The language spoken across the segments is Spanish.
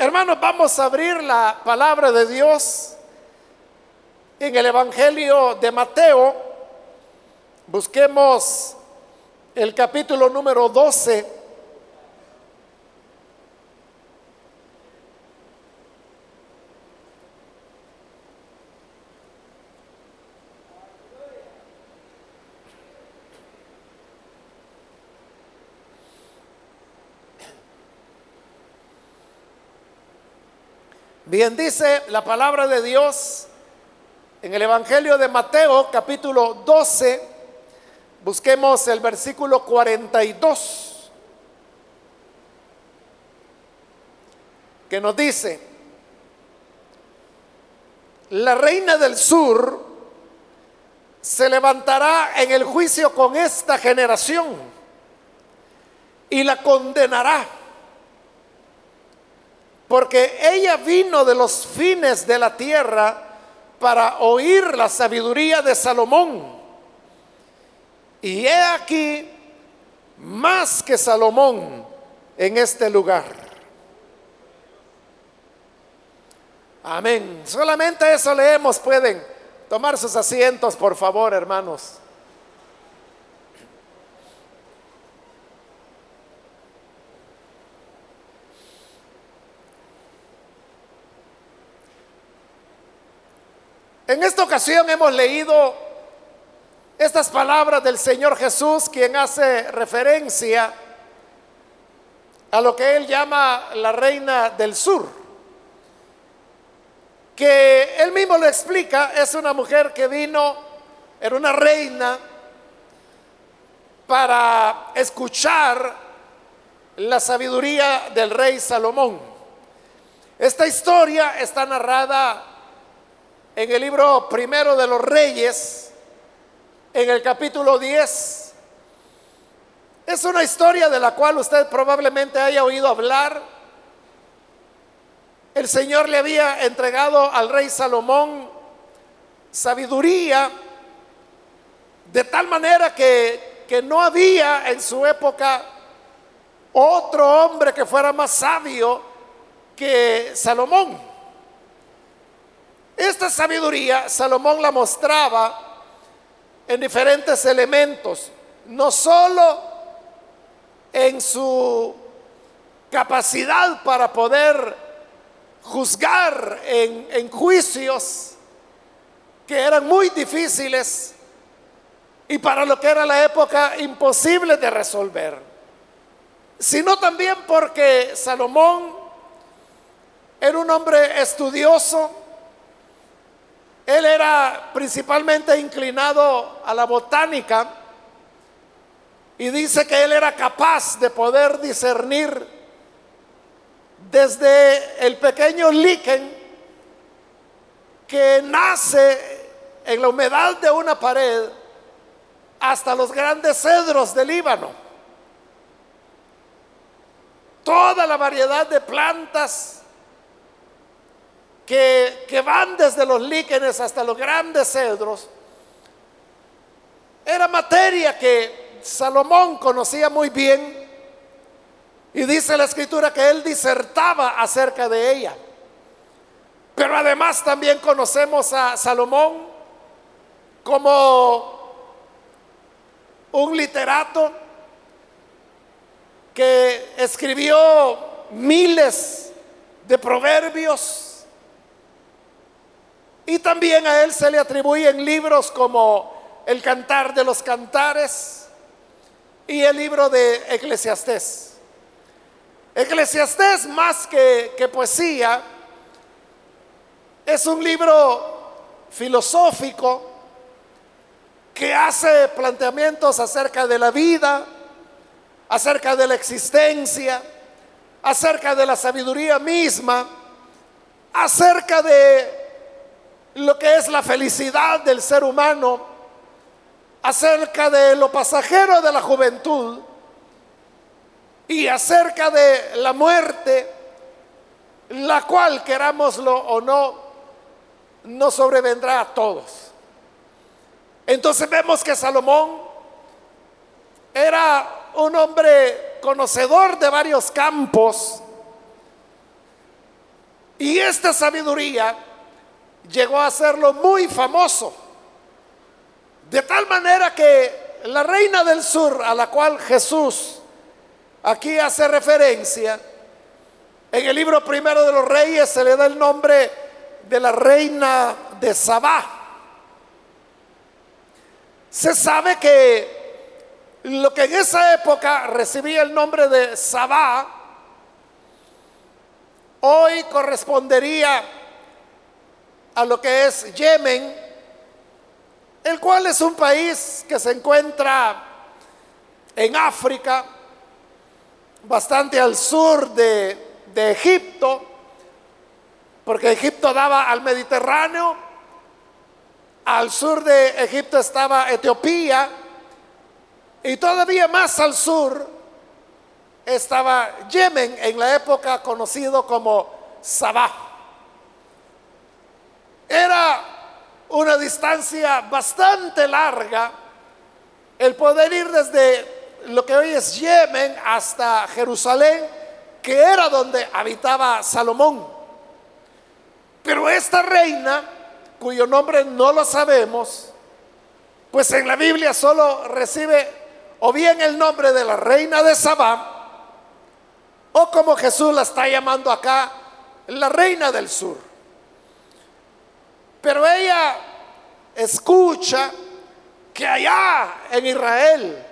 Hermanos, vamos a abrir la palabra de Dios en el Evangelio de Mateo. Busquemos el capítulo número 12. Bien dice la palabra de Dios en el Evangelio de Mateo capítulo 12, busquemos el versículo 42, que nos dice, la reina del sur se levantará en el juicio con esta generación y la condenará porque ella vino de los fines de la tierra para oír la sabiduría de Salomón. Y he aquí más que Salomón en este lugar. Amén. Solamente eso leemos. Pueden tomar sus asientos, por favor, hermanos. En esta ocasión hemos leído estas palabras del Señor Jesús, quien hace referencia a lo que él llama la reina del sur, que él mismo lo explica, es una mujer que vino, era una reina, para escuchar la sabiduría del rey Salomón. Esta historia está narrada en el libro primero de los reyes, en el capítulo 10. Es una historia de la cual usted probablemente haya oído hablar. El Señor le había entregado al rey Salomón sabiduría de tal manera que, que no había en su época otro hombre que fuera más sabio que Salomón. Esta sabiduría Salomón la mostraba en diferentes elementos, no solo en su capacidad para poder juzgar en, en, juicios que eran muy difíciles y para lo que era la época imposible de resolver, sino también porque Salomón era un hombre estudioso, él era principalmente inclinado a la botánica y dice que él era capaz de poder discernir desde el pequeño líquen que nace en la humedad de una pared hasta los grandes cedros del Líbano. Toda la variedad de plantas que, van desde los líquenes hasta los grandes cedros, era materia que Salomón conocía muy bien y dice la escritura que él disertaba acerca de ella. Pero además también conocemos a Salomón como un literato que escribió miles de proverbios y también a él se le atribuyen libros como el Cantar de los Cantares y el libro de Eclesiastés. Eclesiastés más que, que poesía es un libro filosófico que hace planteamientos acerca de la vida, acerca de la existencia, acerca de la sabiduría misma, acerca de lo que es la felicidad del ser humano, acerca de lo pasajero de la juventud y acerca de la muerte, la cual, querámoslo o no, no sobrevendrá a todos. Entonces vemos que Salomón era un hombre conocedor de varios campos Y esta sabiduría llegó a hacerlo muy famoso. De tal manera que la reina del sur, a la cual Jesús aquí hace referencia, en el libro primero de los reyes se le da el nombre de la reina de Sabá. Se sabe que lo que en esa época recibía el nombre de Sabá, hoy correspondería a lo que es Yemen, el cual es un país que se encuentra en África, bastante al sur de, Egipto, porque Egipto daba al Mediterráneo, al sur de Egipto estaba Etiopía, y todavía más al sur estaba Yemen, en la época conocido como Sabah. Era una distancia bastante larga el poder ir desde lo que hoy es Yemen hasta Jerusalén, que era donde habitaba Salomón. Pero esta reina, cuyo nombre no lo sabemos, pues en la Biblia solo recibe o bien el nombre de la reina de Sabá, o como Jesús la está llamando acá, la reina del sur. Pero ella escucha que allá en Israel,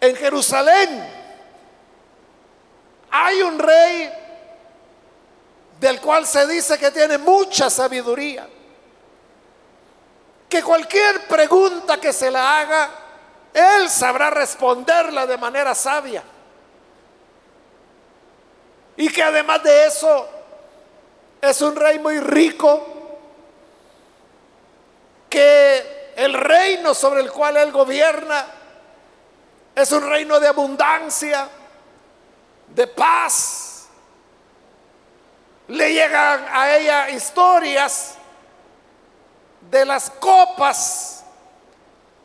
en Jerusalén, hay un rey del cual se dice que tiene mucha sabiduría, que cualquier pregunta que se la haga, él sabrá responderla de manera sabia. Y que además de eso es un rey muy rico, que el reino sobre el cual él gobierna es un reino de abundancia, de paz. Le llegan a ella historias de las copas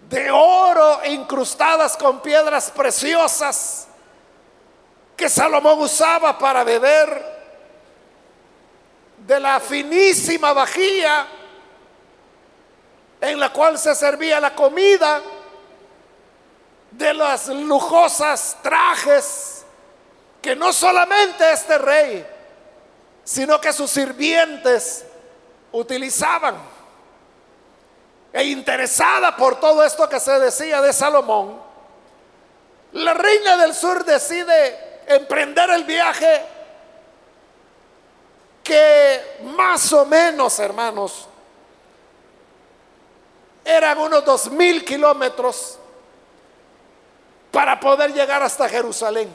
de oro incrustadas con piedras preciosas que Salomón usaba para beber, de la finísima vajilla en la cual se servía la comida, de las lujosas trajes que no solamente este rey, sino que sus sirvientes utilizaban. E interesada por todo esto que se decía de Salomón, la reina del sur decide emprender el viaje que más o menos, hermanos, eran unos dos mil kilómetros para poder llegar hasta Jerusalén.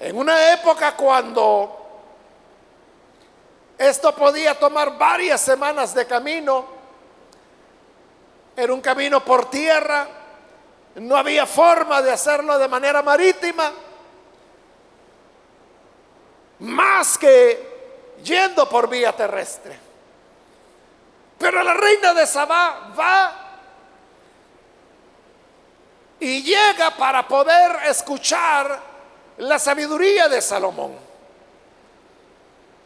En una época cuando esto podía tomar varias semanas de camino, era un camino por tierra, no había forma de hacerlo de manera marítima, más que yendo por vía terrestre. Pero la reina de Sabá va y llega para poder escuchar la sabiduría de Salomón.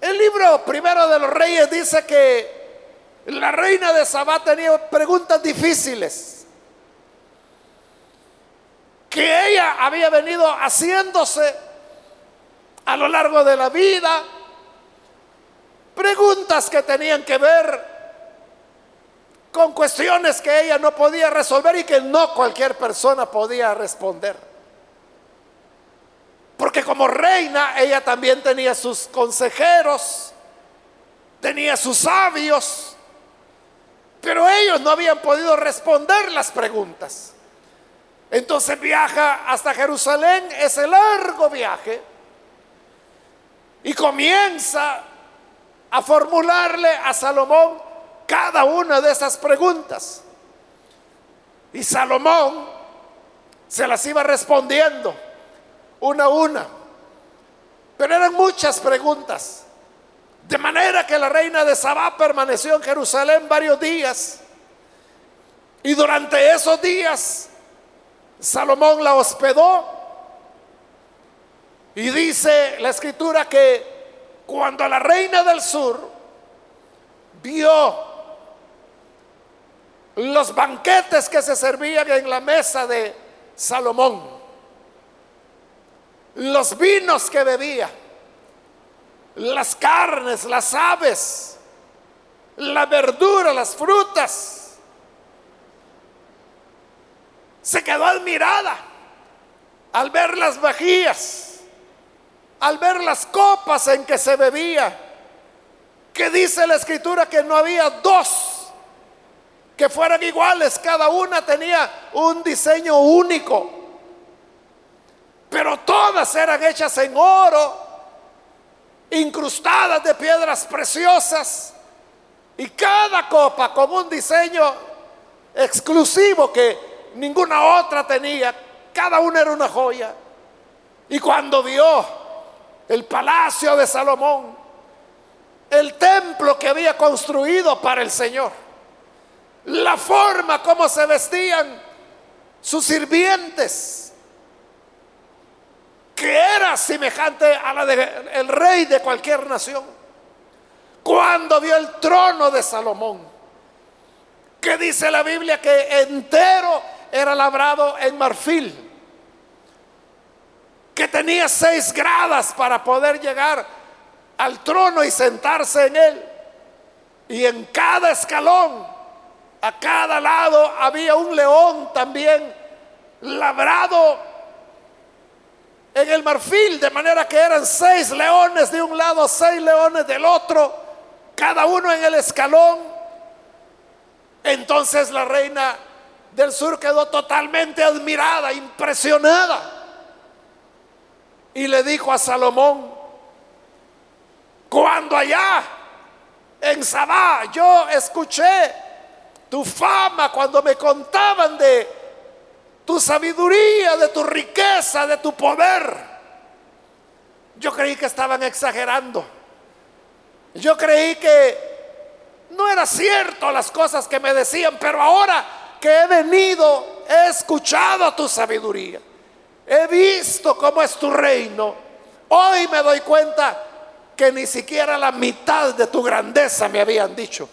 El libro primero de los reyes dice que la reina de Sabá tenía preguntas difíciles que ella había venido haciéndose a lo largo de la vida. Preguntas que tenían que ver con cuestiones que ella no podía resolver y que no cualquier persona podía responder. Porque como reina ella también tenía sus consejeros, tenía sus sabios, pero ellos no habían podido responder las preguntas. Entonces viaja hasta Jerusalén, ese largo viaje, y comienza a formularle a Salomón cada una de esas preguntas. Y Salomón se las iba respondiendo una a una. Pero eran muchas preguntas. De manera que la reina de Sabá permaneció en Jerusalén varios días. Y durante esos días, Salomón la hospedó. Y dice la escritura que cuando la reina del sur vio los banquetes que se servían en la mesa de Salomón, los vinos que bebía, las carnes, las aves, la verdura, las frutas, se quedó admirada al ver las vajillas, al ver las copas en que se bebía, que dice la escritura que no había dos que fueran iguales, cada una tenía un diseño único, pero todas eran hechas en oro, incrustadas de piedras preciosas, y cada copa con un diseño exclusivo que ninguna otra tenía, cada una era una joya. Y cuando vio el palacio de Salomón, el templo que había construido para el Señor, la forma como se vestían sus sirvientes, que era semejante a la del rey de cualquier nación. Cuando vio el trono de Salomón, que dice la Biblia que entero era labrado en marfil, que tenía seis gradas para poder llegar al trono y sentarse en él. Y en cada escalón a cada lado había un león también labrado en el marfil, de manera que eran seis leones de un lado, seis leones del otro, cada uno en el escalón. Entonces la reina del sur quedó totalmente admirada, impresionada. Y le dijo a Salomón, cuando allá en Sabá yo escuché tu fama, cuando me contaban de tu sabiduría, de tu riqueza, de tu poder. Yo creí que estaban exagerando. Yo creí que no era cierto las cosas que me decían, pero ahora que he venido, he escuchado tu sabiduría. He visto cómo es tu reino. Hoy me doy cuenta que ni siquiera la mitad de tu grandeza me habían dicho.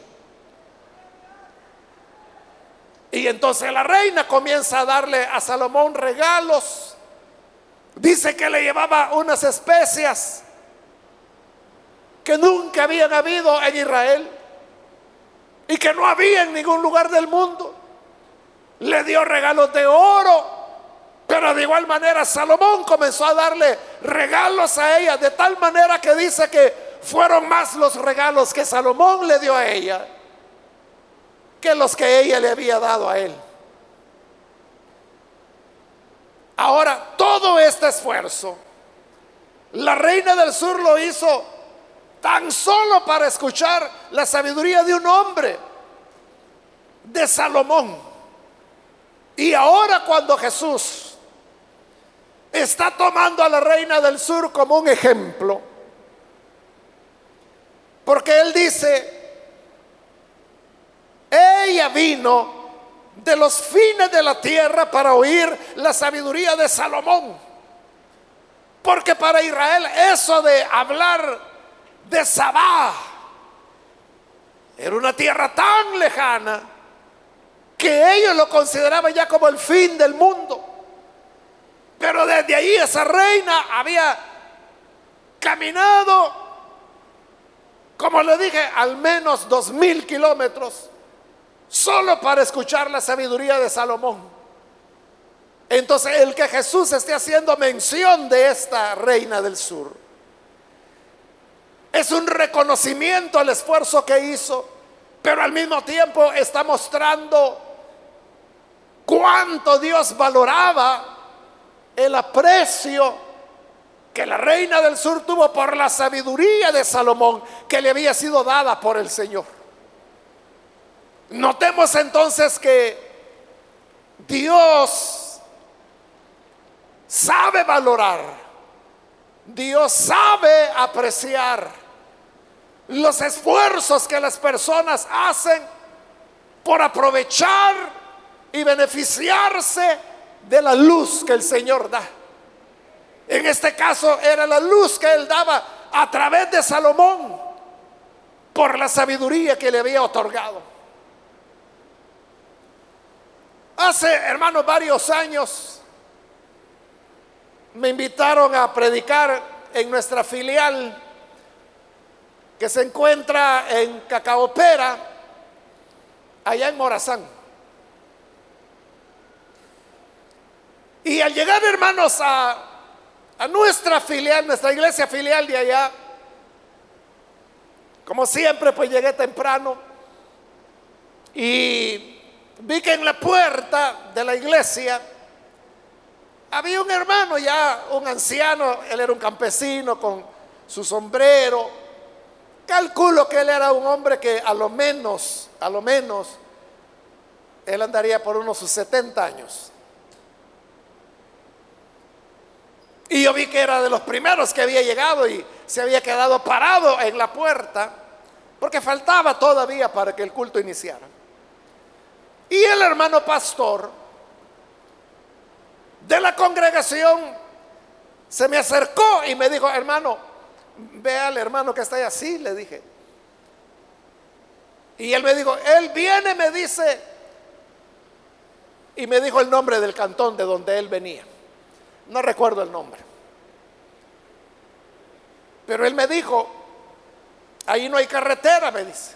Y entonces la reina comienza a darle a Salomón regalos. Dice que le llevaba unas especias que nunca habían habido en Israel y que no había en ningún lugar del mundo. Le dio regalos de oro, pero de igual manera Salomón comenzó a darle regalos a ella, de tal manera que dice que fueron más los regalos que Salomón le dio a ella que los que ella le había dado a él. Ahora, todo este esfuerzo, la reina del sur lo hizo tan solo para escuchar la sabiduría de un hombre, de Salomón. Y ahora cuando Jesús está tomando a la reina del sur como un ejemplo, porque él dice, ella vino de los fines de la tierra para oír la sabiduría de Salomón. Porque para Israel eso de hablar de Sabá era una tierra tan lejana que ellos lo consideraban ya como el fin del mundo. Pero desde ahí esa reina había caminado, como le dije, al menos dos mil kilómetros solo para escuchar la sabiduría de Salomón. Entonces, el que Jesús esté haciendo mención de esta reina del sur es un reconocimiento al esfuerzo que hizo, pero al mismo tiempo está mostrando cuánto Dios valoraba el aprecio que la reina del sur tuvo por la sabiduría de Salomón que le había sido dada por el Señor. Notemos entonces que Dios sabe valorar, Dios sabe apreciar los esfuerzos que las personas hacen por aprovechar y beneficiarse de la luz que el Señor da. En este caso era la luz que Él daba a través de Salomón por la sabiduría que le había otorgado. Hace, hermanos, varios años me invitaron a predicar en nuestra filial que se encuentra en Cacaopera, allá en Morazán. Y al llegar, hermanos, a, a nuestra filial, nuestra iglesia filial de allá, como siempre, pues llegué temprano y vi que en la puerta de la iglesia había un hermano ya, un anciano, él era un campesino con su sombrero. Calculo que él era un hombre que a lo menos, a lo menos, él andaría por unos sus 70 años. Y yo vi que era de los primeros que había llegado y se había quedado parado en la puerta, porque faltaba todavía para que el culto iniciara. Y el hermano pastor de la congregación se me acercó y me dijo, hermano, ve al hermano que está ahí así, le dije. Y él me dijo, él viene, me dice, y me dijo el nombre del cantón de donde él venía. No recuerdo el nombre. Pero él me dijo, ahí no hay carretera, me dice.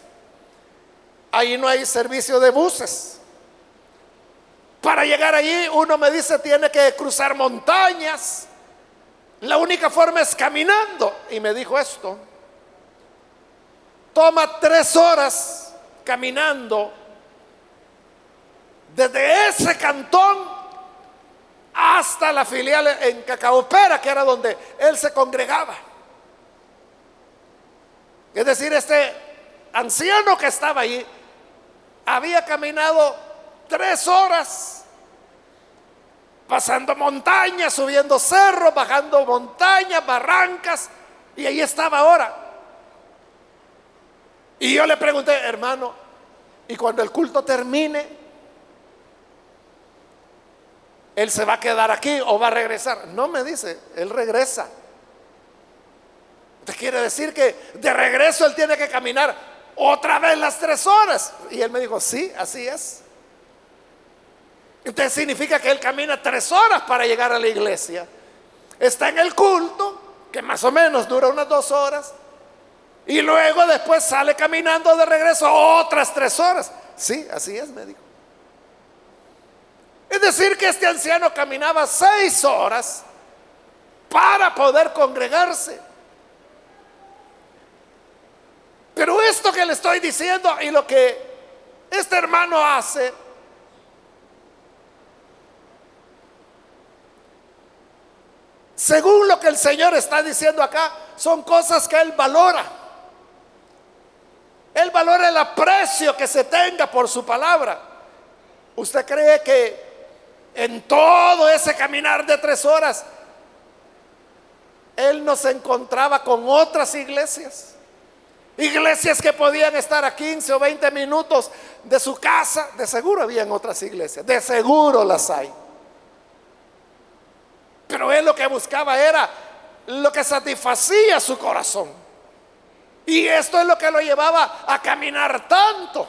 Ahí no hay servicio de buses. Para llegar allí, uno me dice, tiene que cruzar montañas. La única forma es caminando. Y me dijo esto. Toma tres horas caminando desde ese cantón hasta la filial en Cacaopera, que era donde él se congregaba. Es decir, este anciano que estaba allí había caminado tres horas pasando montañas, subiendo cerros, bajando montañas, barrancas, y ahí estaba ahora. Y yo le pregunté, hermano, ¿y cuando el culto termine, él se va a quedar aquí o va a regresar? No me dice, él regresa. ¿Te quiere decir que de regreso él tiene que caminar otra vez las tres horas? Y él me dijo, sí, así es. Entonces significa que él camina tres horas para llegar a la iglesia. Está en el culto, que más o menos dura unas dos horas. Y luego después sale caminando de regreso otras tres horas. Sí, así es, me dijo. Es decir, que este anciano caminaba seis horas para poder congregarse. Pero esto que le estoy diciendo y lo que este hermano hace según lo que el Señor está diciendo acá, son cosas que Él valora. Él valora el aprecio que se tenga por su palabra. ¿Usted cree que en todo ese caminar de tres horas, Él no se encontraba con otras iglesias? Iglesias que podían estar a 15 o 20 minutos de su casa, de seguro habían otras iglesias, de seguro las hay. Pero él lo que buscaba era lo que satisfacía su corazón. Y esto es lo que lo llevaba a caminar tanto.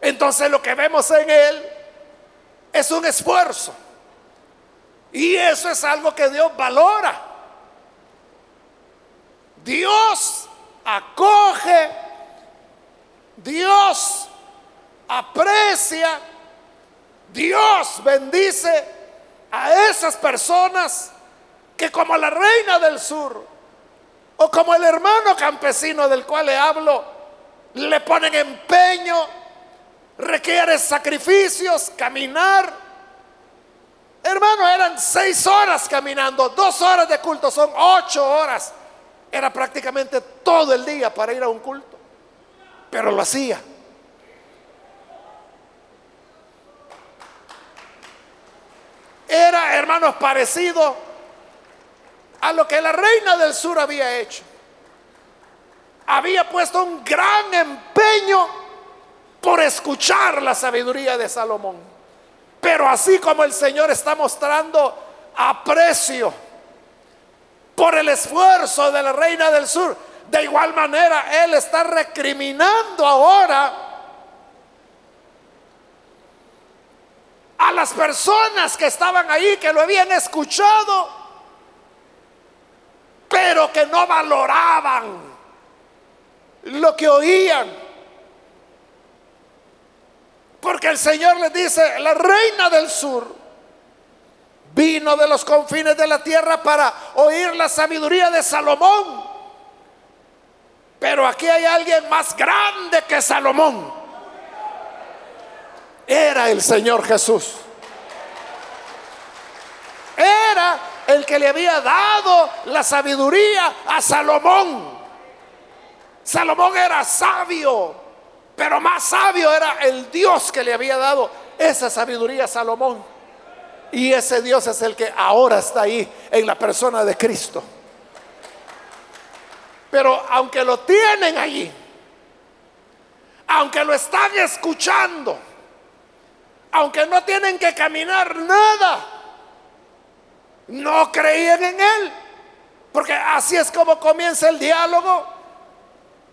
Entonces lo que vemos en él es un esfuerzo. Y eso es algo que Dios valora. Dios acoge, Dios aprecia, Dios bendice a esas personas que como la reina del sur o como el hermano campesino del cual le hablo, le ponen empeño, requiere sacrificios, caminar. Hermano, eran seis horas caminando, dos horas de culto, son ocho horas. Era prácticamente todo el día para ir a un culto, pero lo hacía. Era, hermanos, parecido a lo que la reina del sur había hecho. Había puesto un gran empeño por escuchar la sabiduría de Salomón. Pero así como el Señor está mostrando aprecio por el esfuerzo de la reina del sur. De igual manera, él está recriminando ahora a las personas que estaban ahí, que lo habían escuchado, pero que no valoraban lo que oían. Porque el Señor les dice, la reina del sur vino de los confines de la tierra para oír la sabiduría de Salomón. Pero aquí hay alguien más grande que Salomón. Era el Señor Jesús. Era el que le había dado la sabiduría a Salomón. Salomón era sabio, pero más sabio era el Dios que le había dado esa sabiduría a Salomón. Y ese Dios es el que ahora está ahí en la persona de Cristo. Pero aunque lo tienen allí, aunque lo están escuchando, aunque no tienen que caminar nada, no creían en Él. Porque así es como comienza el diálogo.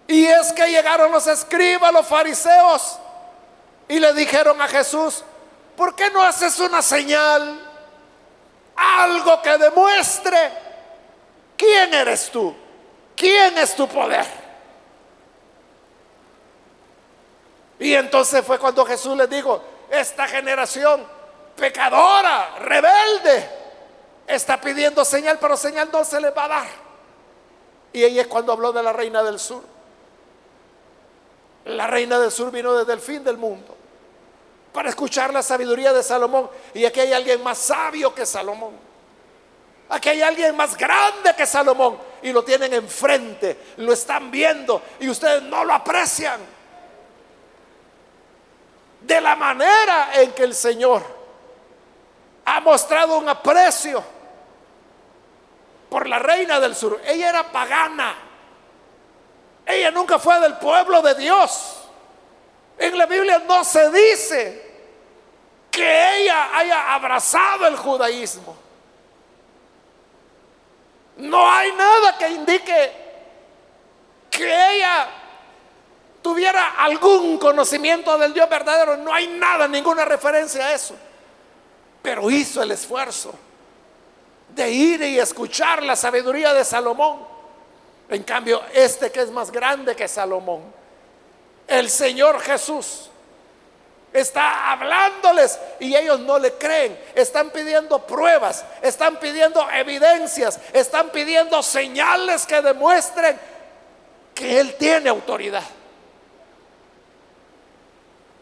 Y es que llegaron los escribas, los fariseos, y le dijeron a Jesús, ¿por qué no haces una señal? Algo que demuestre quién eres tú, quién es tu poder. Y entonces fue cuando Jesús les dijo, esta generación pecadora, rebelde, está pidiendo señal, pero señal no se le va a dar. Y ella es cuando habló de la reina del sur. La reina del sur vino desde el fin del mundo para escuchar la sabiduría de Salomón. Y aquí hay alguien más sabio que Salomón. Aquí hay alguien más grande que Salomón. Y lo tienen enfrente, lo están viendo y ustedes no lo aprecian. De la manera en que el Señor ha mostrado un aprecio por la reina del sur. Ella era pagana. Ella nunca fue del pueblo de Dios. En la Biblia no se dice que ella haya abrazado el judaísmo. No hay nada que indique que ella tuviera algún conocimiento del Dios verdadero. No hay nada, ninguna referencia a eso. Pero hizo el esfuerzo de ir y escuchar la sabiduría de Salomón. En cambio, este que es más grande que Salomón, el Señor Jesús está hablándoles y ellos no le creen. Están pidiendo pruebas, están pidiendo evidencias, están pidiendo señales que demuestren que Él tiene autoridad.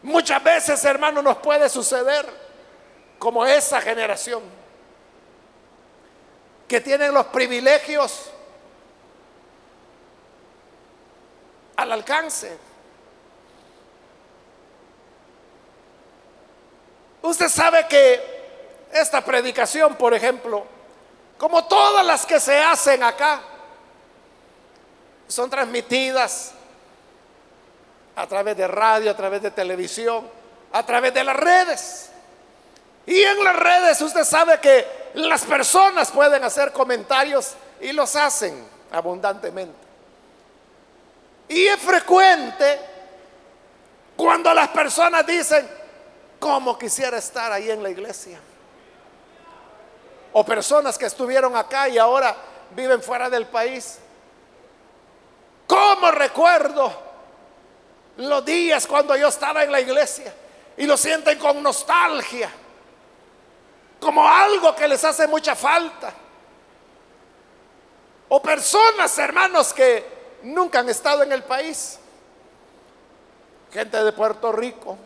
Muchas veces, hermano, nos puede suceder como esa generación que tienen los privilegios al alcance. Usted sabe que esta predicación, por ejemplo, como todas las que se hacen acá, son transmitidas a través de radio, a través de televisión, a través de las redes. Y en las redes usted sabe que las personas pueden hacer comentarios y los hacen abundantemente. Y es frecuente cuando las personas dicen, ¿Cómo quisiera estar ahí en la iglesia? O personas que estuvieron acá y ahora viven fuera del país. ¿Cómo recuerdo los días cuando yo estaba en la iglesia? Y lo sienten con nostalgia, como algo que les hace mucha falta. O personas, hermanos, que nunca han estado en el país. Gente de Puerto Rico,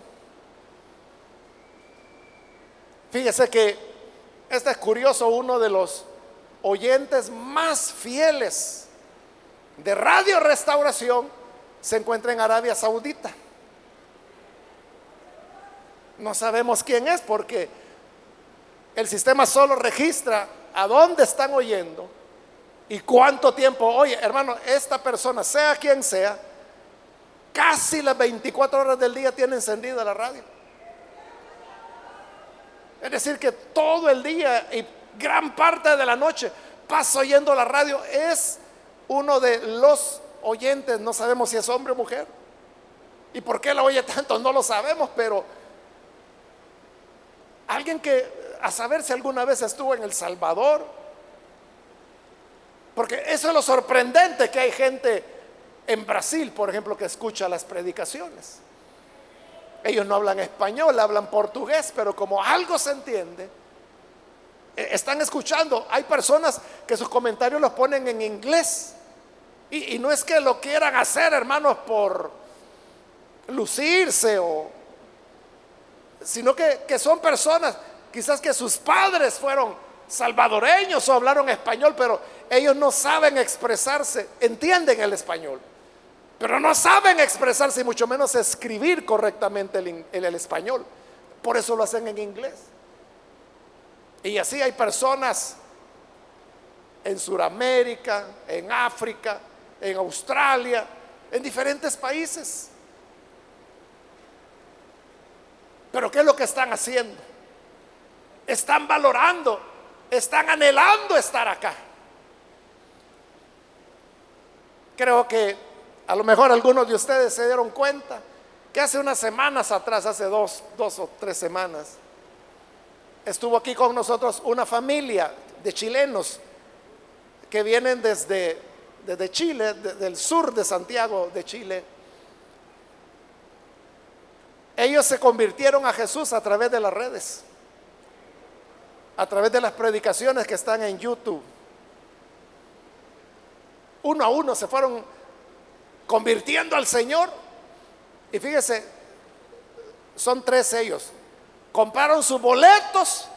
Fíjese que este es curioso, uno de los oyentes más fieles de Radio Restauración se encuentra en Arabia Saudita. No sabemos quién es porque el sistema solo registra a dónde están oyendo y cuánto tiempo. Oye, hermano, esta persona, sea quien sea, casi las 24 horas del día tiene encendida la radio. Es decir, que todo el día y gran parte de la noche pasa oyendo la radio, es uno de los oyentes, no sabemos si es hombre o mujer. ¿Y por qué la oye tanto? No lo sabemos, pero alguien que a saber si alguna vez estuvo en El Salvador, porque eso es lo sorprendente que hay gente en Brasil, por ejemplo, que escucha las predicaciones. Ellos no hablan español, hablan portugués, pero como algo se entiende, eh, están escuchando. Hay personas que sus comentarios los ponen en inglés. Y, no es que lo quieran hacer, hermanos, por lucirse o... Sino que, que son personas, quizás que sus padres fueron salvadoreños o hablaron español, pero ellos no saben expresarse, entienden el español, pero no saben expresarse y mucho menos escribir correctamente el, el español. Por eso lo hacen en inglés. Y así hay personas en Sudamérica, en África, en Australia, en diferentes países. Pero ¿qué es lo que están haciendo? Están valorando, están anhelando estar acá. Creo que a lo mejor algunos de ustedes se dieron cuenta que hace unas semanas atrás, hace dos, dos o tres semanas, estuvo aquí con nosotros una familia de chilenos que vienen desde, desde Chile, del sur de Santiago de Chile. Ellos se convirtieron a Jesús a través de las redes, a través de las predicaciones que están en YouTube uno a uno se fueron convirtiendo al Señor. Y fíjese, son tres ellos. Compraron sus boletos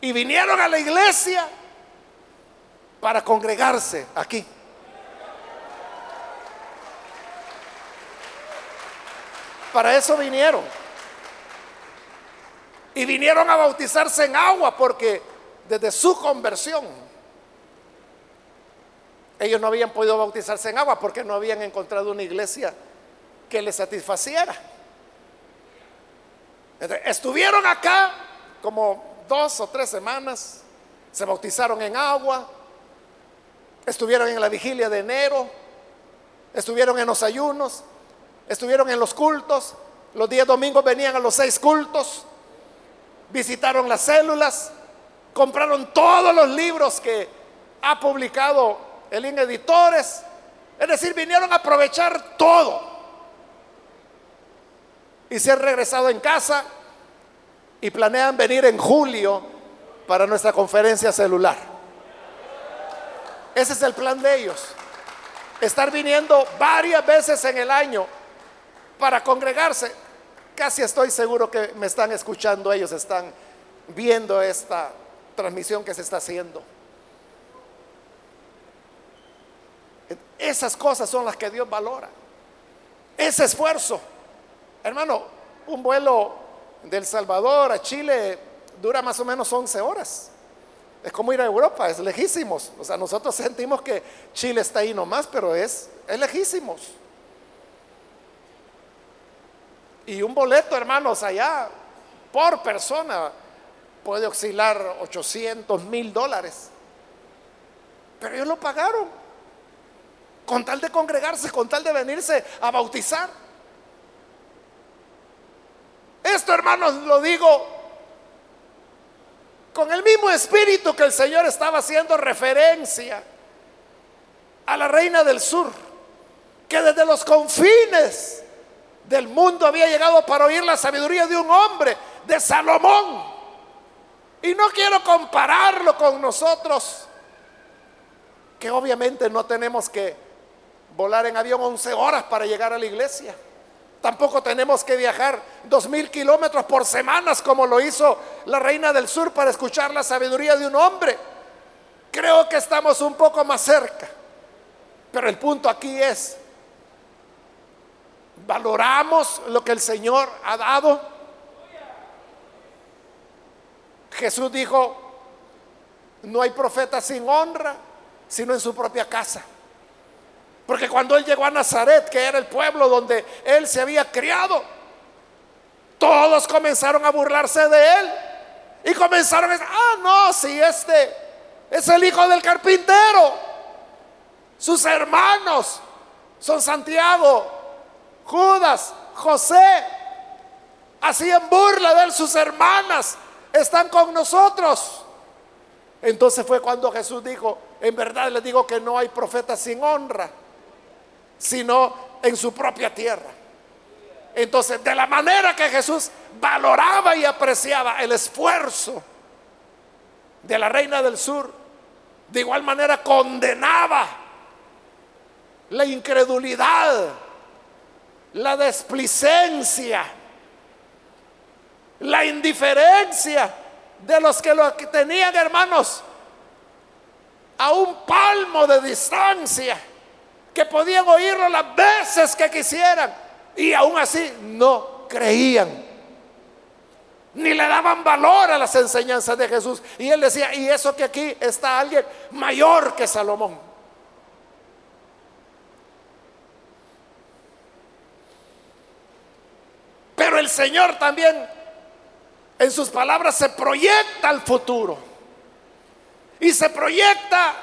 y vinieron a la iglesia para congregarse aquí. Para eso vinieron. Y vinieron a bautizarse en agua porque desde su conversión ellos no habían podido bautizarse en agua porque no habían encontrado una iglesia que les satisfaciera. estuvieron acá como dos o tres semanas, se bautizaron en agua, estuvieron en la vigilia de enero, estuvieron en los ayunos, estuvieron en los cultos, los días domingos venían a los seis cultos, visitaron las células, compraron todos los libros que ha publicado el Editores. Es decir, vinieron a aprovechar todo. Y se han regresado en casa y planean venir en julio para nuestra conferencia celular. Ese es el plan de ellos. Estar viniendo varias veces en el año para congregarse. Casi estoy seguro que me están escuchando, ellos están viendo esta transmisión que se está haciendo. Esas cosas son las que Dios valora. Ese esfuerzo. Hermano, un vuelo del Salvador a Chile dura más o menos 11 horas. Es como ir a Europa, es lejísimos. O sea, nosotros sentimos que Chile está ahí nomás, pero es, es lejísimos. Y un boleto, hermanos, allá por persona puede oscilar 800 mil dólares. Pero ellos lo pagaron con tal de congregarse, con tal de venirse a bautizar. Esto, hermanos, lo digo con el mismo espíritu que el Señor estaba haciendo referencia a la reina del sur, que desde los confines del mundo había llegado para oír la sabiduría de un hombre, de Salomón. Y no quiero compararlo con nosotros, que obviamente no tenemos que volar en avión 11 horas para llegar a la iglesia. Tampoco tenemos que viajar dos mil kilómetros por semanas como lo hizo la reina del sur para escuchar la sabiduría de un hombre. Creo que estamos un poco más cerca. Pero el punto aquí es, valoramos lo que el Señor ha dado. Jesús dijo, no hay profeta sin honra, sino en su propia casa. Porque cuando él llegó a Nazaret, que era el pueblo donde él se había criado, todos comenzaron a burlarse de él. Y comenzaron a decir, ah, no, si este es el hijo del carpintero. Sus hermanos son Santiago, Judas, José. Hacían burla de sus hermanas están con nosotros. Entonces fue cuando Jesús dijo, en verdad les digo que no hay profeta sin honra, sino en su propia tierra. Entonces, de la manera que Jesús valoraba y apreciaba el esfuerzo de la reina del sur, de igual manera condenaba la incredulidad, la desplicencia, la indiferencia de los que lo tenían hermanos a un palmo de distancia, que podían oírlo las veces que quisieran y aún así no creían. Ni le daban valor a las enseñanzas de Jesús. Y él decía, y eso que aquí está alguien mayor que Salomón. Pero el Señor también en sus palabras se proyecta al futuro. Y se proyecta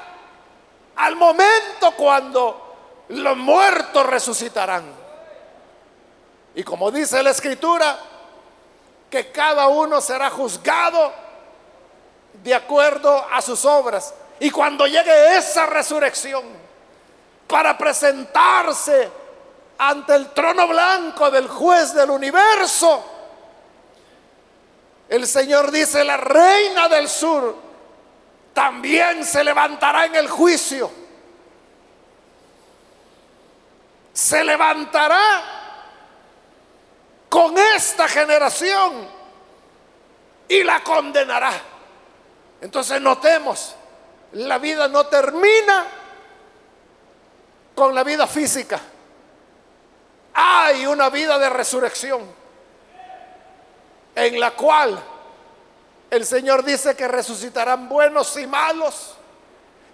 al momento cuando los muertos resucitarán. Y como dice la escritura, que cada uno será juzgado de acuerdo a sus obras. Y cuando llegue esa resurrección para presentarse ante el trono blanco del juez del universo, el Señor dice, la reina del sur también se levantará en el juicio. Se levantará con esta generación y la condenará. Entonces notemos, la vida no termina con la vida física. Hay una vida de resurrección en la cual el Señor dice que resucitarán buenos y malos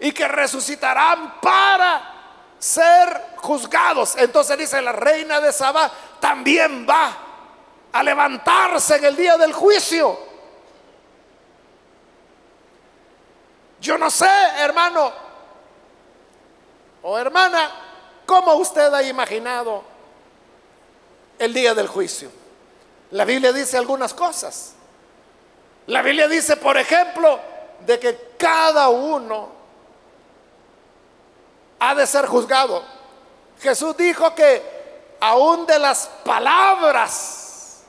y que resucitarán para ser juzgados. Entonces dice la reina de Sabá también va a levantarse en el día del juicio. Yo no sé, hermano o hermana, cómo usted ha imaginado el día del juicio. La Biblia dice algunas cosas. La Biblia dice, por ejemplo, de que cada uno ha de ser juzgado. Jesús dijo que aún de las palabras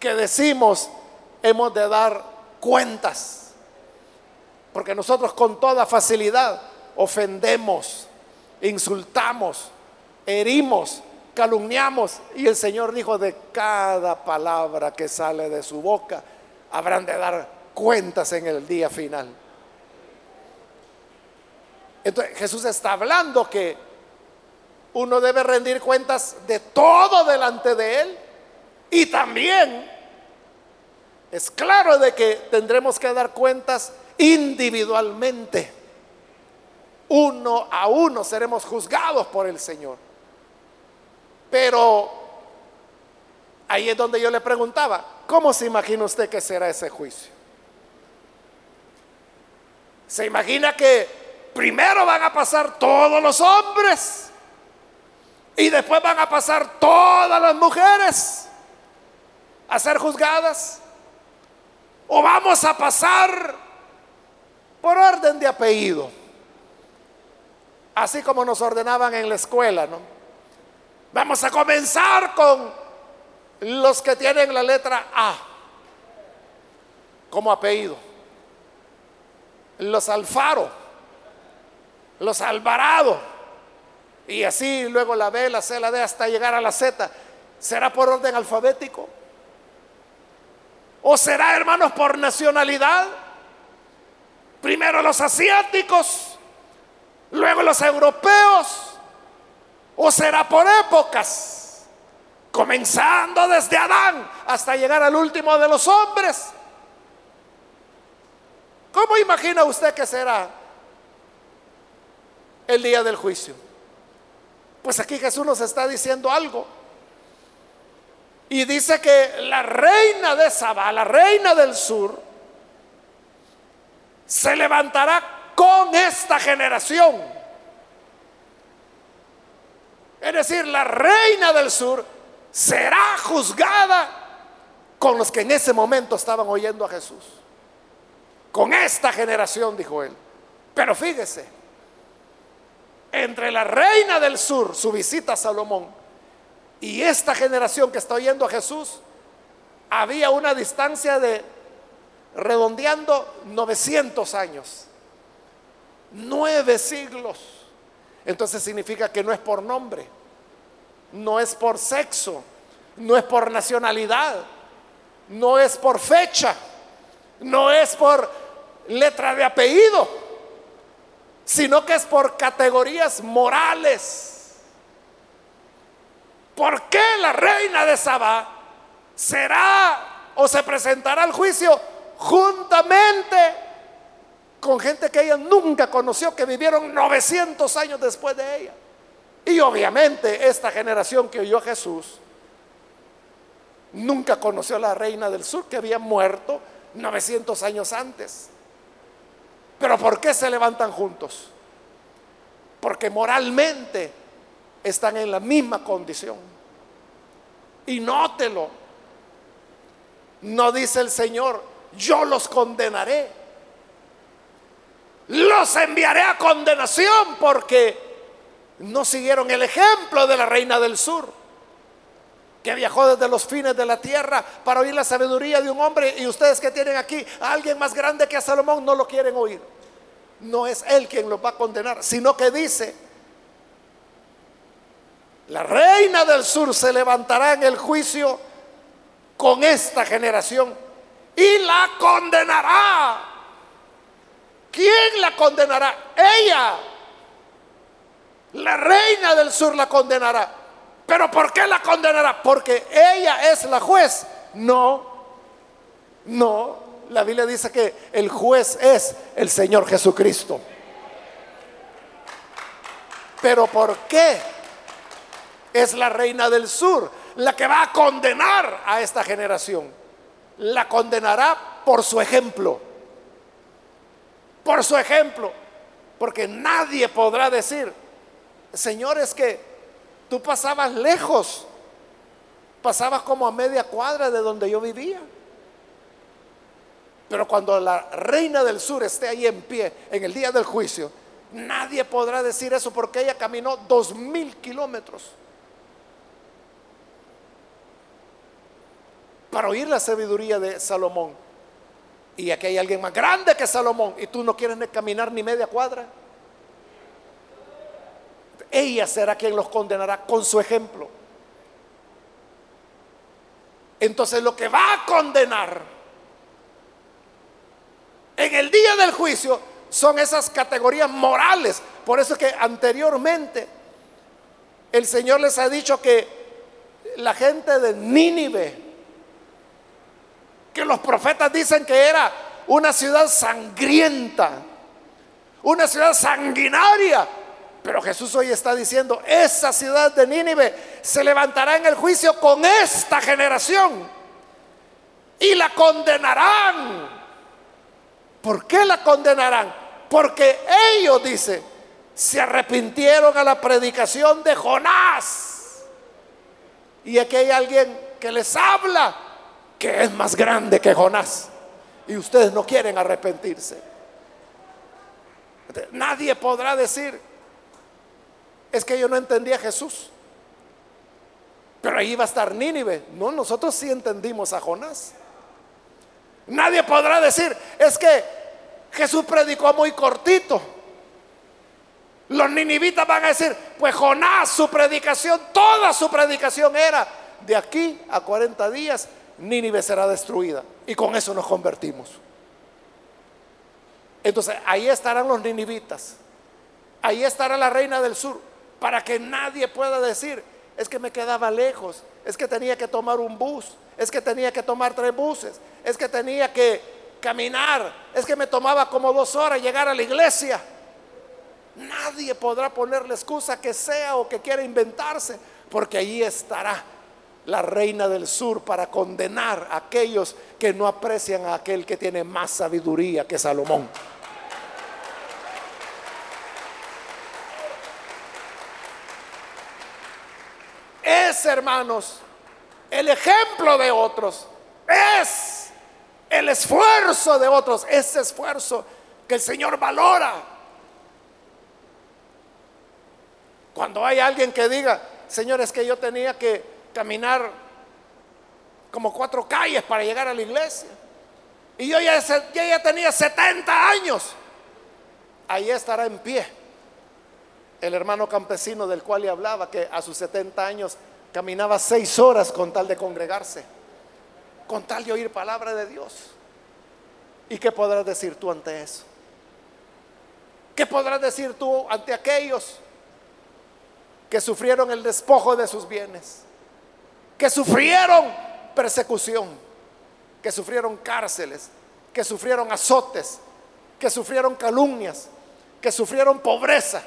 que decimos hemos de dar cuentas. Porque nosotros con toda facilidad ofendemos, insultamos, herimos, calumniamos. Y el Señor dijo, de cada palabra que sale de su boca, habrán de dar cuentas en el día final. Entonces Jesús está hablando que uno debe rendir cuentas de todo delante de Él y también es claro de que tendremos que dar cuentas individualmente. Uno a uno seremos juzgados por el Señor. Pero ahí es donde yo le preguntaba, ¿cómo se imagina usted que será ese juicio? ¿Se imagina que primero van a pasar todos los hombres y después van a pasar todas las mujeres a ser juzgadas? ¿O vamos a pasar por orden de apellido? Así como nos ordenaban en la escuela, ¿no? Vamos a comenzar con los que tienen la letra A como apellido. Los Alfaro, los Alvarado, y así luego la B, la C, la D hasta llegar a la Z. ¿Será por orden alfabético? ¿O será, hermanos, por nacionalidad? Primero los asiáticos, luego los europeos. ¿O será por épocas? Comenzando desde Adán hasta llegar al último de los hombres. ¿Cómo imagina usted que será el día del juicio? Pues aquí Jesús nos está diciendo algo. Y dice que la reina de Saba, la reina del sur, se levantará con esta generación. Es decir, la reina del sur será juzgada con los que en ese momento estaban oyendo a Jesús. Con esta generación, dijo él. Pero fíjese, entre la reina del sur, su visita a Salomón, y esta generación que está oyendo a Jesús, había una distancia de redondeando 900 años. Nueve siglos. Entonces significa que no es por nombre, no es por sexo, no es por nacionalidad, no es por fecha, no es por letra de apellido, sino que es por categorías morales. ¿Por qué la reina de Saba será o se presentará al juicio juntamente con gente que ella nunca conoció, que vivieron 900 años después de ella. Y obviamente esta generación que oyó a Jesús nunca conoció a la reina del sur que había muerto 900 años antes. Pero ¿por qué se levantan juntos? Porque moralmente están en la misma condición. Y nótelo, no dice el Señor, yo los condenaré. Los enviaré a condenación porque no siguieron el ejemplo de la reina del sur, que viajó desde los fines de la tierra para oír la sabiduría de un hombre y ustedes que tienen aquí a alguien más grande que a Salomón no lo quieren oír. No es él quien los va a condenar, sino que dice, la reina del sur se levantará en el juicio con esta generación y la condenará. ¿Quién la condenará? Ella. La reina del sur la condenará. ¿Pero por qué la condenará? Porque ella es la juez. No, no. La Biblia dice que el juez es el Señor Jesucristo. Pero ¿por qué es la reina del sur la que va a condenar a esta generación? la condenará por su ejemplo. Por su ejemplo. Porque nadie podrá decir, Señor, es que tú pasabas lejos. Pasabas como a media cuadra de donde yo vivía. Pero cuando la reina del sur esté ahí en pie en el día del juicio, nadie podrá decir eso porque ella caminó dos mil kilómetros para oír la sabiduría de Salomón. Y aquí hay alguien más grande que Salomón y tú no quieres ni caminar ni media cuadra. Ella será quien los condenará con su ejemplo. Entonces lo que va a condenar en el día del juicio son esas categorías morales. Por eso es que anteriormente el Señor les ha dicho que la gente de Nínive que los profetas dicen que era una ciudad sangrienta, una ciudad sanguinaria. Pero Jesús hoy está diciendo, esa ciudad de Nínive se levantará en el juicio con esta generación y la condenarán. ¿Por qué la condenarán? Porque ellos, dice, se arrepintieron a la predicación de Jonás. Y aquí hay alguien que les habla que es más grande que Jonás. Y ustedes no quieren arrepentirse. Nadie podrá decir, es que yo no entendía a Jesús. Pero ahí va a estar Nínive. No, nosotros sí entendimos a Jonás. Nadie podrá decir, es que Jesús predicó muy cortito. Los ninivitas van a decir, pues Jonás, su predicación, toda su predicación era de aquí a 40 días Nínive será destruida. Y con eso nos convertimos. Entonces ahí estarán los ninivitas. Ahí estará la reina del sur. Para que nadie pueda decir, es que me quedaba lejos. Es que tenía que tomar un bus. Es que tenía que tomar tres buses. Es que tenía que caminar. Es que me tomaba como dos horas llegar a la iglesia. Nadie podrá ponerle excusa que sea o que quiera inventarse. Porque ahí estará la reina del sur para condenar a aquellos que no aprecian a aquel que tiene más sabiduría que Salomón. Es, hermanos, el ejemplo de otros, es el esfuerzo de otros, ese esfuerzo que el Señor valora. Cuando hay alguien que diga, Señor, es que yo tenía que caminar como cuatro calles para llegar a la iglesia. Y yo ya, tenía 70 años. Ahí estará en pie el hermano campesino del cual le hablaba, que a sus 70 años caminaba seis horas con tal de congregarse, con tal de oír palabra de Dios. ¿Y qué podrás decir tú ante eso? ¿Qué podrás decir tú ante aquellos que sufrieron el despojo de sus bienes? Que sufrieron persecución, que sufrieron cárceles, que sufrieron azotes, que sufrieron calumnias, que sufrieron pobreza,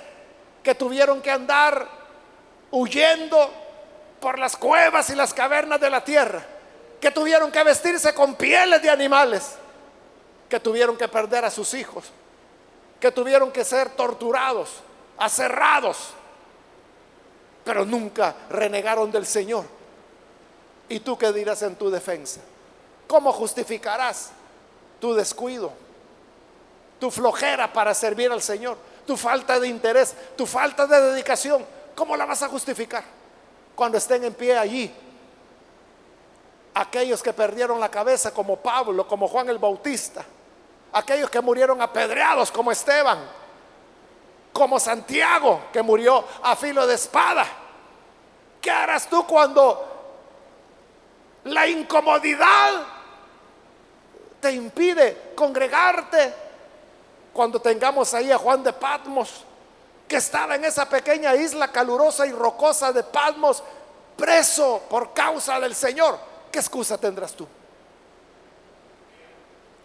que tuvieron que andar huyendo por las cuevas y las cavernas de la tierra, que tuvieron que vestirse con pieles de animales, que tuvieron que perder a sus hijos, que tuvieron que ser torturados, aserrados, pero nunca renegaron del Señor. ¿Y tú qué dirás en tu defensa? ¿Cómo justificarás tu descuido, tu flojera para servir al Señor? tu falta de interés, tu falta de dedicación, ¿cómo la vas a justificar cuando estén en pie allí? Aquellos que perdieron la cabeza como Pablo, como Juan el Bautista, aquellos que murieron apedreados como Esteban, como Santiago, que murió a filo de espada. ¿Qué harás tú cuando la incomodidad te impide congregarte cuando tengamos ahí a Juan de Patmos, que estaba en esa pequeña isla calurosa y rocosa de Patmos, preso por causa del Señor, ¿qué excusa tendrás tú?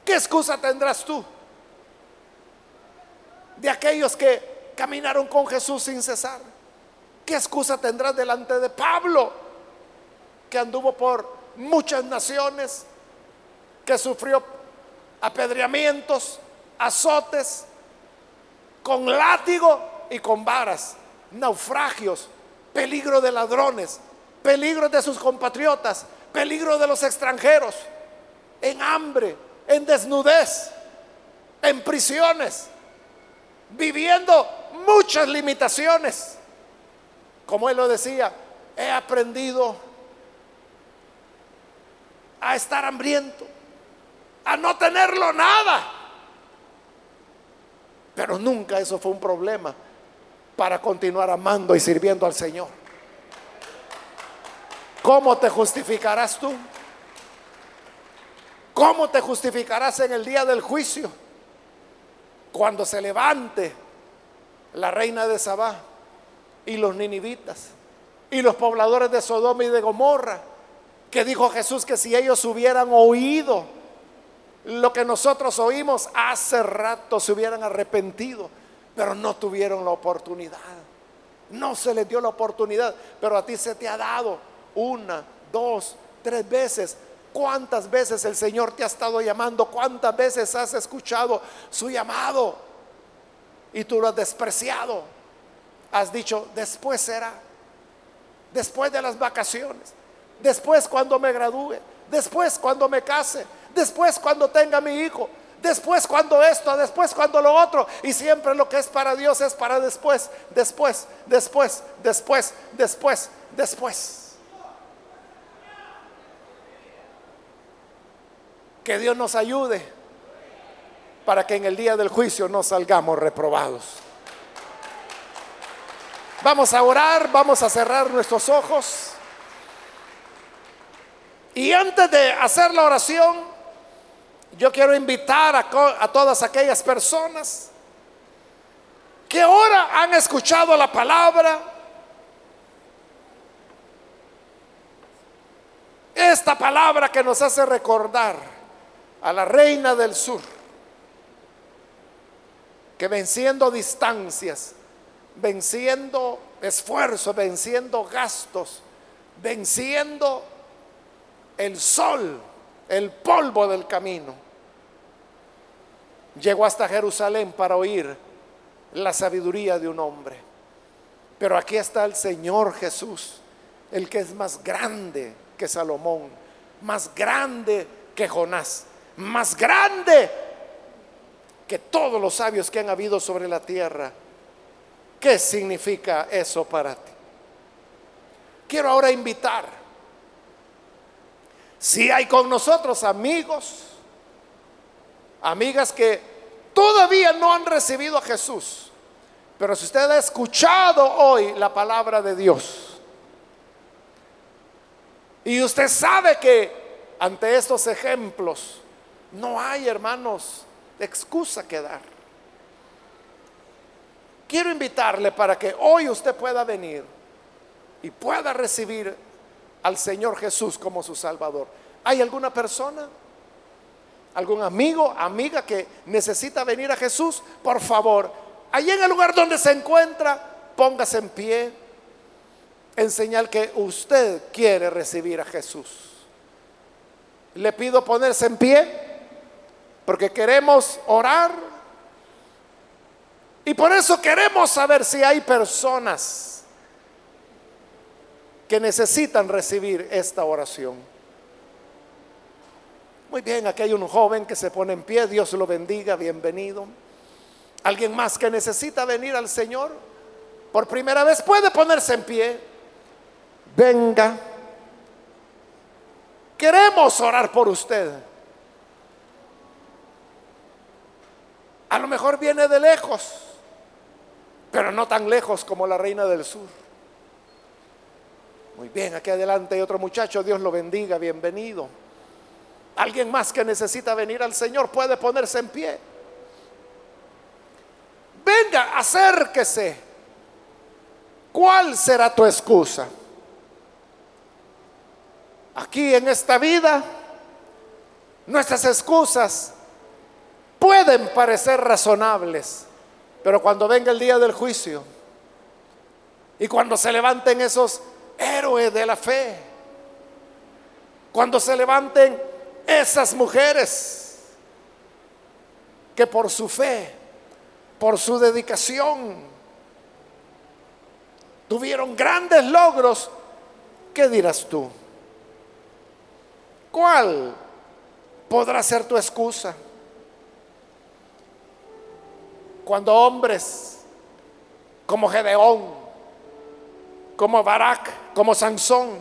¿Qué excusa tendrás tú de aquellos que caminaron con Jesús sin cesar? ¿Qué excusa tendrás delante de Pablo, que anduvo por muchas naciones, que sufrió apedreamientos, azotes, con látigo y con varas, naufragios, peligro de ladrones, peligro de sus compatriotas, peligro de los extranjeros, en hambre, en desnudez, en prisiones, viviendo muchas limitaciones. Como él lo decía, he aprendido a estar hambriento, a no tenerlo nada pero nunca eso fue un problema para continuar amando y sirviendo al Señor. ¿Cómo te justificarás tú? ¿Cómo te justificarás en el día del juicio? Cuando se levante la reina de Sabá y los ninivitas y los pobladores de Sodoma y de Gomorra, que dijo Jesús que si ellos hubieran oído lo que nosotros oímos hace rato se hubieran arrepentido, pero no tuvieron la oportunidad. No se les dio la oportunidad, pero a ti se te ha dado una, dos, tres veces. ¿Cuántas veces el Señor te ha estado llamando? ¿Cuántas veces has escuchado su llamado? Y tú lo has despreciado. Has dicho, después será. Después de las vacaciones. Después cuando me gradúe. Después cuando me case después cuando tenga mi hijo, después cuando esto, después cuando lo otro. Y siempre lo que es para Dios es para después, después, después, después, después, después. Que Dios nos ayude para que en el día del juicio no salgamos reprobados. Vamos a orar, vamos a cerrar nuestros ojos. Y antes de hacer la oración, yo quiero invitar a, todas aquellas personas que ahora han escuchado la palabra, esta palabra que nos hace recordar a la reina del sur, que venciendo distancias, venciendo esfuerzos, venciendo gastos, venciendo el sol, el polvo del camino, llegó hasta Jerusalén para oír la sabiduría de un hombre. Pero aquí está el Señor Jesús, el que es más grande que Salomón, más grande que Jonás, más grande que todos los sabios que han habido sobre la tierra. ¿Qué significa eso para ti? Quiero ahora invitar, si hay con nosotros amigos, amigas que todavía no han recibido a Jesús, pero si usted ha escuchado hoy la palabra de Dios y usted sabe que ante estos ejemplos no hay, hermanos, excusa que dar. Quiero invitarle para que hoy usted pueda venir y pueda recibir al Señor Jesús como su Salvador. ¿Hay alguna persona? ¿Algún amigo, amiga que necesita venir a Jesús? Por favor, Allí en el lugar donde se encuentra, póngase en pie en señal que usted quiere recibir a Jesús. Le pido ponerse en pie porque queremos orar y por eso queremos saber si hay personas que necesitan recibir esta oración. Muy bien, aquí hay un joven que se pone en pie, Dios lo bendiga, bienvenido. Alguien más que necesita venir al Señor por primera vez puede ponerse en pie. Venga. Queremos orar por usted. A lo mejor viene de lejos, pero no tan lejos como la reina del sur. Muy bien, aquí adelante hay otro muchacho, Dios lo bendiga, bienvenido. Alguien más que necesita venir al Señor puede ponerse en pie. Venga, acérquese. ¿Cuál será tu excusa? Aquí en esta vida, nuestras excusas pueden parecer razonables, pero cuando venga el día del juicio y cuando se levanten esos héroes de la fe, cuando se levanten esas mujeres que por su fe por su dedicación. Tuvieron grandes logros. ¿Qué dirás tú? ¿Cuál podrá ser tu excusa? Cuando hombres como Gedeón, como Barak, como Sansón,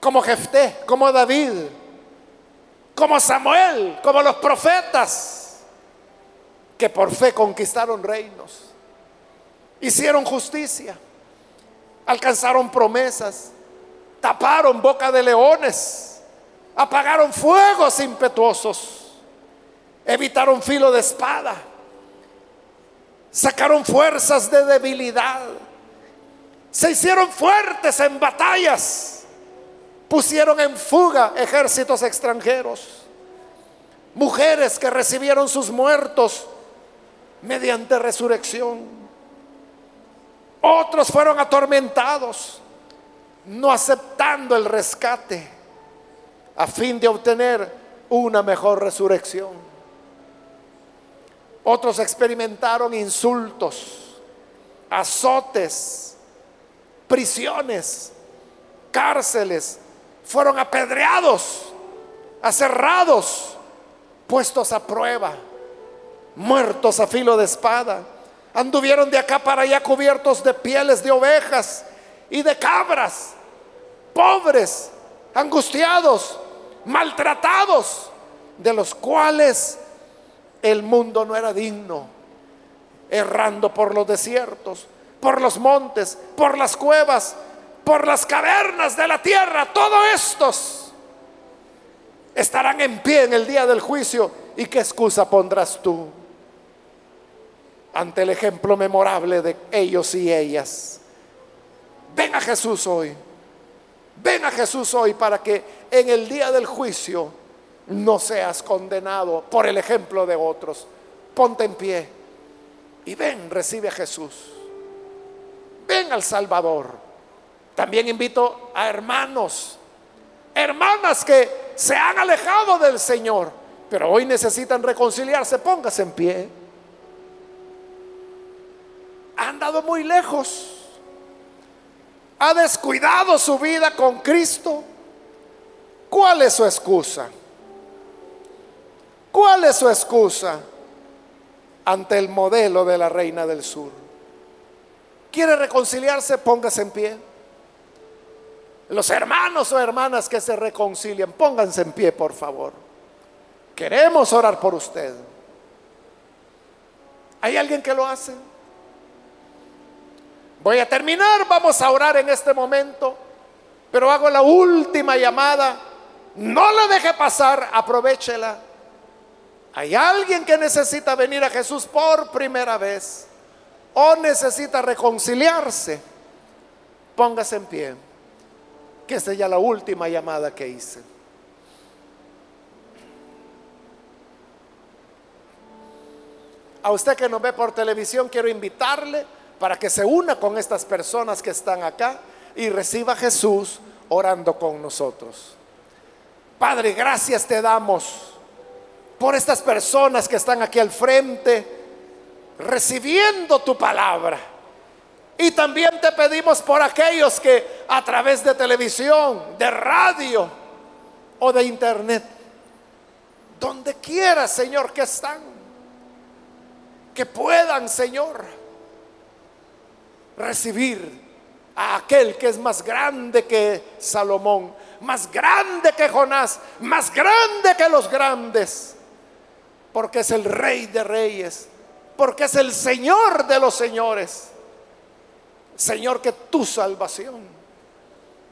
como Jefté, como David, como Samuel, como los profetas, que por fe conquistaron reinos, hicieron justicia, alcanzaron promesas, taparon boca de leones, apagaron fuegos impetuosos, evitaron filo de espada, sacaron fuerzas de debilidad, se hicieron fuertes en batallas, pusieron en fuga ejércitos extranjeros, mujeres que recibieron sus muertos mediante resurrección. Otros fueron atormentados, no aceptando el rescate, a fin de obtener una mejor resurrección. Otros experimentaron insultos, azotes, prisiones, cárceles, fueron apedreados, aserrados, puestos a prueba muertos a filo de espada. Anduvieron de acá para allá cubiertos de pieles de ovejas y de cabras, pobres, angustiados, maltratados, de los cuales el mundo no era digno, errando por los desiertos, por los montes, por las cuevas, por las cavernas de la tierra, todos estos estarán en pie en el día del juicio. ¿Y qué excusa pondrás tú? ante el ejemplo memorable de ellos y ellas. Ven a Jesús hoy. Ven a Jesús hoy para que en el día del juicio no seas condenado por el ejemplo de otros. Ponte en pie y ven, recibe a Jesús. Ven al Salvador. También invito a hermanos, hermanas que se han alejado del Señor, pero hoy necesitan reconciliarse. Póngase en pie han dado muy lejos. ha descuidado su vida con Cristo, ¿cuál es su excusa? ¿Cuál es su excusa ante el modelo de la reina del sur? ¿Quiere reconciliarse? Póngase en pie. Los hermanos o hermanas que se reconcilian, pónganse en pie, por favor. Queremos orar por usted. ¿Hay alguien que lo hace? Voy a terminar, vamos a orar en este momento, pero hago la última llamada. No la deje pasar, aprovechela. Hay alguien que necesita venir a Jesús por primera vez o necesita reconciliarse. Póngase en pie, que esta es ya la última llamada que hice. A usted que nos ve por televisión, quiero invitarle para que se una con estas personas que están acá y reciba a Jesús orando con nosotros. Padre, gracias te damos por estas personas que están aquí al frente, recibiendo tu palabra. Y también te pedimos por aquellos que a través de televisión, de radio o de internet, donde quiera, Señor, que están, que puedan, Señor, recibir a aquel que es más grande que Salomón, más grande que Jonás, más grande que los grandes, porque es el rey de reyes, porque es el Señor de los señores. Señor, que tu salvación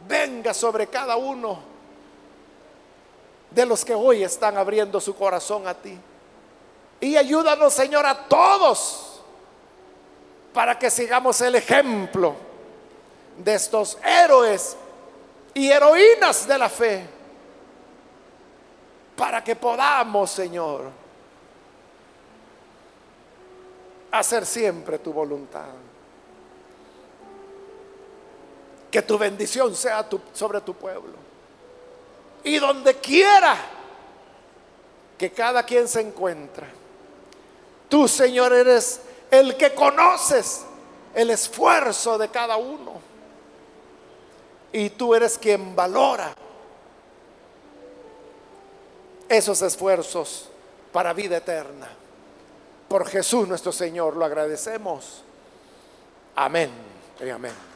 venga sobre cada uno de los que hoy están abriendo su corazón a ti. Y ayúdanos, Señor, a todos para que sigamos el ejemplo de estos héroes y heroínas de la fe. Para que podamos, Señor, hacer siempre tu voluntad. Que tu bendición sea sobre tu pueblo. Y donde quiera que cada quien se encuentre Tú, Señor, eres el que conoces el esfuerzo de cada uno. Y tú eres quien valora esos esfuerzos para vida eterna. Por Jesús nuestro Señor lo agradecemos. Amén y amén.